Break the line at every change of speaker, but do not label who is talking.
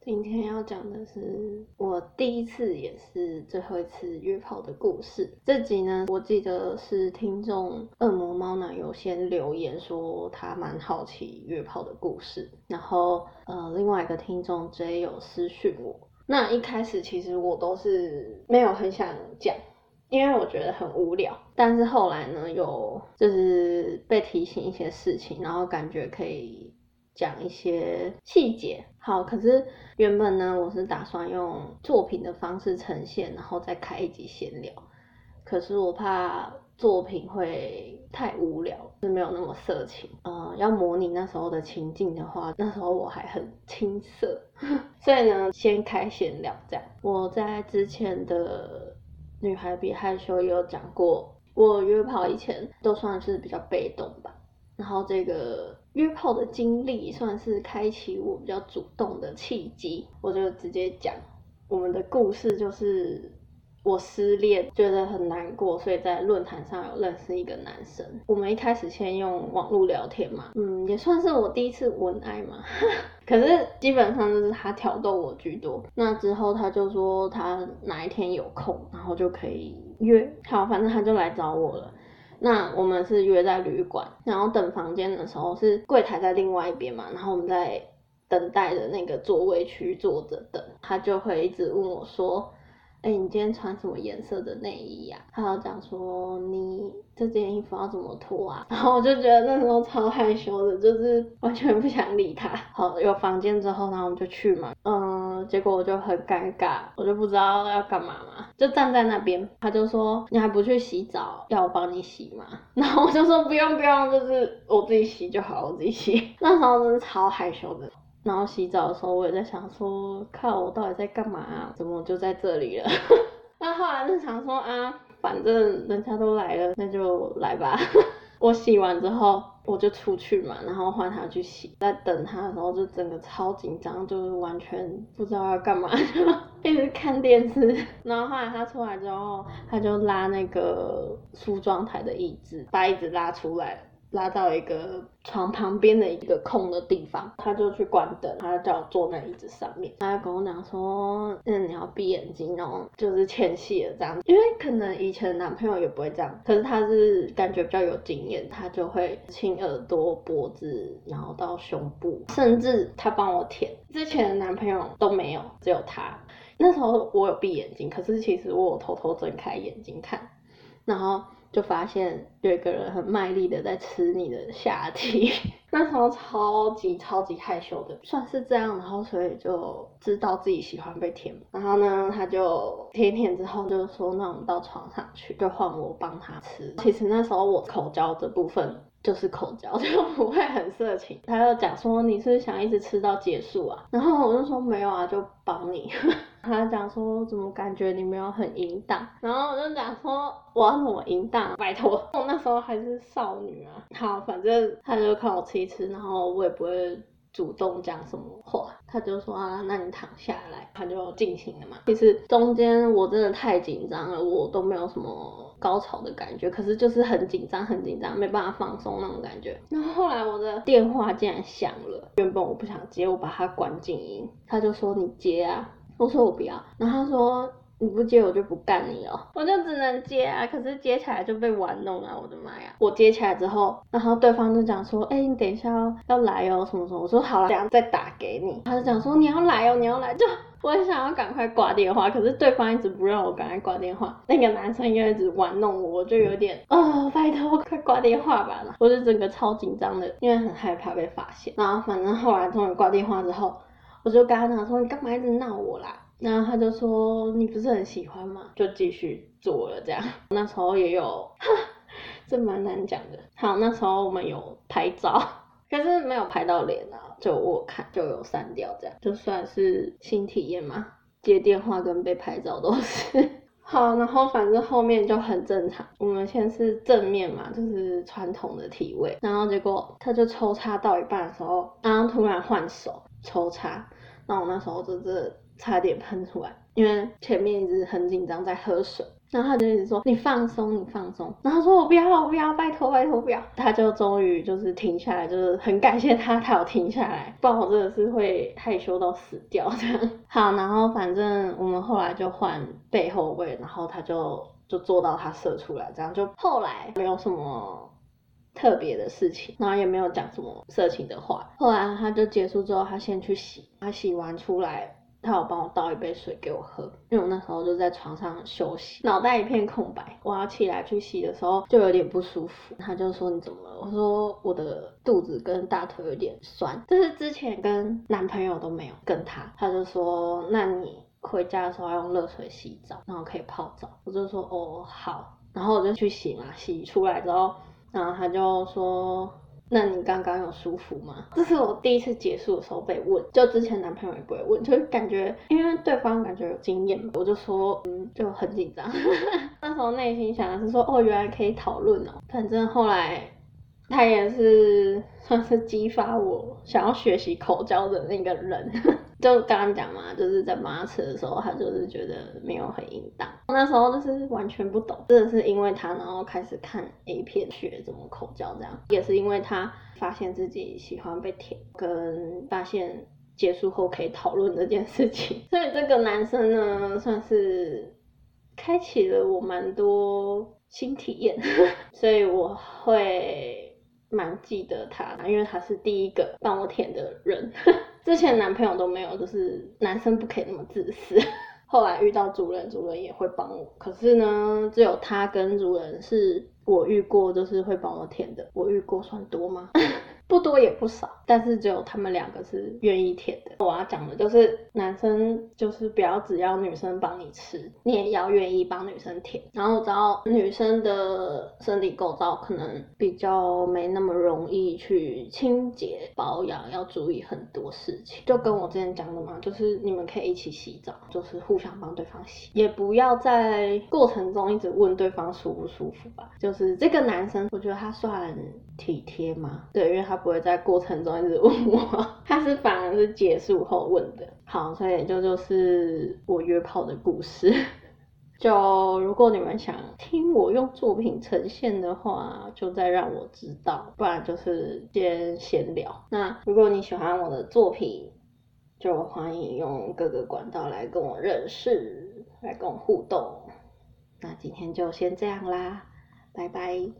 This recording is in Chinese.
今天要讲的是我第一次也是最后一次约炮的故事。这集呢，我记得是听众恶魔猫奶油先留言说他蛮好奇约炮的故事，然后呃另外一个听众 J 有私讯我。那一开始其实我都是没有很想讲，因为我觉得很无聊。但是后来呢，有就是被提醒一些事情，然后感觉可以。讲一些细节，好，可是原本呢，我是打算用作品的方式呈现，然后再开一集闲聊，可是我怕作品会太无聊，是没有那么色情，呃，要模拟那时候的情境的话，那时候我还很青涩，所以呢，先开闲聊这样。我在之前的女孩比害羞也有讲过，我约炮以前都算是比较被动吧。然后这个约炮的经历算是开启我比较主动的契机，我就直接讲我们的故事，就是我失恋觉得很难过，所以在论坛上有认识一个男生。我们一开始先用网络聊天嘛，嗯，也算是我第一次文爱嘛，可是基本上就是他挑逗我居多。那之后他就说他哪一天有空，然后就可以约，好，反正他就来找我了。那我们是约在旅馆，然后等房间的时候是柜台在另外一边嘛，然后我们在等待的那个座位区坐着等，他就会一直问我说。哎，你今天穿什么颜色的内衣呀？他要讲说你这件衣服要怎么脱啊？然后我就觉得那时候超害羞的，就是完全不想理他。好，有房间之后，然后我们就去嘛。嗯，结果我就很尴尬，我就不知道要干嘛嘛，就站在那边。他就说你还不去洗澡，要我帮你洗吗？然后我就说不用不用，就是我自己洗就好，我自己洗。那时候真是超害羞的。然后洗澡的时候，我也在想说，靠，我到底在干嘛啊？怎么就在这里了？那后来就想说啊，反正人家都来了，那就来吧。我洗完之后，我就出去嘛，然后换他去洗。在等他的时候，就整个超紧张，就是完全不知道要干嘛，就 一直看电视。然后后来他出来之后，他就拉那个梳妆台的椅子，把椅子拉出来。拉到一个床旁边的一个空的地方，他就去关灯，他就叫我坐在椅子上面。他跟我讲说，嗯，你要闭眼睛哦，就是欠戏了这样。因为可能以前男朋友也不会这样，可是他是感觉比较有经验，他就会亲耳朵、脖子，然后到胸部，甚至他帮我舔。之前的男朋友都没有，只有他。那时候我有闭眼睛，可是其实我有偷偷睁开眼睛看，然后。就发现有一个人很卖力的在吃你的下体，那时候超级超级害羞的，算是这样，然后所以就知道自己喜欢被舔，然后呢，他就舔舔之后就说，那我们到床上去，就换我帮他吃。其实那时候我口交的部分就是口交，就不会很色情。他就讲说，你是是想一直吃到结束啊？然后我就说没有啊，就帮你。他讲说怎么感觉你没有很淫荡，然后我就讲说我要怎么淫荡，拜托，我那时候还是少女啊。好，反正他就看我吃一吃，然后我也不会主动讲什么话，他就说啊，那你躺下来，他就进行了嘛。其实中间我真的太紧张了，我都没有什么高潮的感觉，可是就是很紧张，很紧张，没办法放松那种感觉。然后后来我的电话竟然响了，原本我不想接，我把它关静音，他就说你接啊。我说我不要，然后他说你不接我就不干你哦，我就只能接啊，可是接起来就被玩弄啊，我的妈呀！我接起来之后，然后对方就讲说，哎，你等一下要来哦，什么什么，我说好了，等下再打给你。他就讲说你要来哦，你要来，就我很想要赶快挂电话，可是对方一直不让我赶快挂电话，那个男生又一直玩弄我，我就有点，哦，拜托快挂电话吧，我就整个超紧张的，因为很害怕被发现。然后反正后来终于挂电话之后。我就跟他讲说，你干嘛一直闹我啦？然后他就说，你不是很喜欢吗？就继续做了这样。那时候也有，这蛮难讲的。好，那时候我们有拍照，可是没有拍到脸啊，就我看就有删掉这样，就算是新体验嘛。接电话跟被拍照都是。好，然后反正后面就很正常。我们先是正面嘛，就是传统的体位，然后结果他就抽插到一半的时候，然后突然换手抽插。那我那时候就是差点喷出来，因为前面一直很紧张在喝水，然后他就一直说你放松，你放松。然后说我不要，我不要，拜托拜托不要。他就终于就是停下来，就是很感谢他，他有停下来，不然我真的是会害羞到死掉这样。好，然后反正我们后来就换背后位，然后他就就做到他射出来，这样就后来没有什么特别的事情，然后也没有讲什么色情的话。后来他就结束之后，他先去洗，他洗完出来。他有帮我倒一杯水给我喝，因为我那时候就在床上休息，脑袋一片空白。我要起来去洗的时候就有点不舒服，他就说你怎么了？我说我的肚子跟大腿有点酸，这是之前跟男朋友都没有跟他。他就说那你回家的时候要用热水洗澡，然后可以泡澡。我就说哦好，然后我就去洗嘛，洗出来之后，然后他就说。那你刚刚有舒服吗？这是我第一次结束的时候被问，就之前男朋友也不会问，就感觉因为对方感觉有经验，我就说嗯就很紧张。那时候内心想的是说哦原来可以讨论哦，反正后来他也是算是激发我想要学习口交的那个人。就刚刚讲嘛，就是在帮他吃的时候，他就是觉得没有很淫荡。那时候就是完全不懂，真的是因为他，然后开始看 A 片，学怎么口交，这样也是因为他发现自己喜欢被舔，跟发现结束后可以讨论这件事情。所以这个男生呢，算是开启了我蛮多新体验，所以我会蛮记得他，因为他是第一个帮我舔的人。之前男朋友都没有，就是男生不可以那么自私。后来遇到主人，主人也会帮我。可是呢，只有他跟主人是我遇过，就是会帮我舔的。我遇过算多吗？不多也不少，但是只有他们两个是愿意舔的。我要讲的就是，男生就是不要只要女生帮你吃，你也要愿意帮女生舔。然后我知道女生的生理构造可能比较没那么容易去清洁保养，要注意很多事情。就跟我之前讲的嘛，就是你们可以一起洗澡，就是互相帮对方洗，也不要在过程中一直问对方舒不舒服吧。就是这个男生，我觉得他算体贴嘛，对，因为他。不会在过程中一直问我，他是反而是结束后问的。好，所以就就是我约炮的故事。就如果你们想听我用作品呈现的话，就再让我知道，不然就是先闲聊。那如果你喜欢我的作品，就欢迎用各个管道来跟我认识，来跟我互动。那今天就先这样啦，拜拜。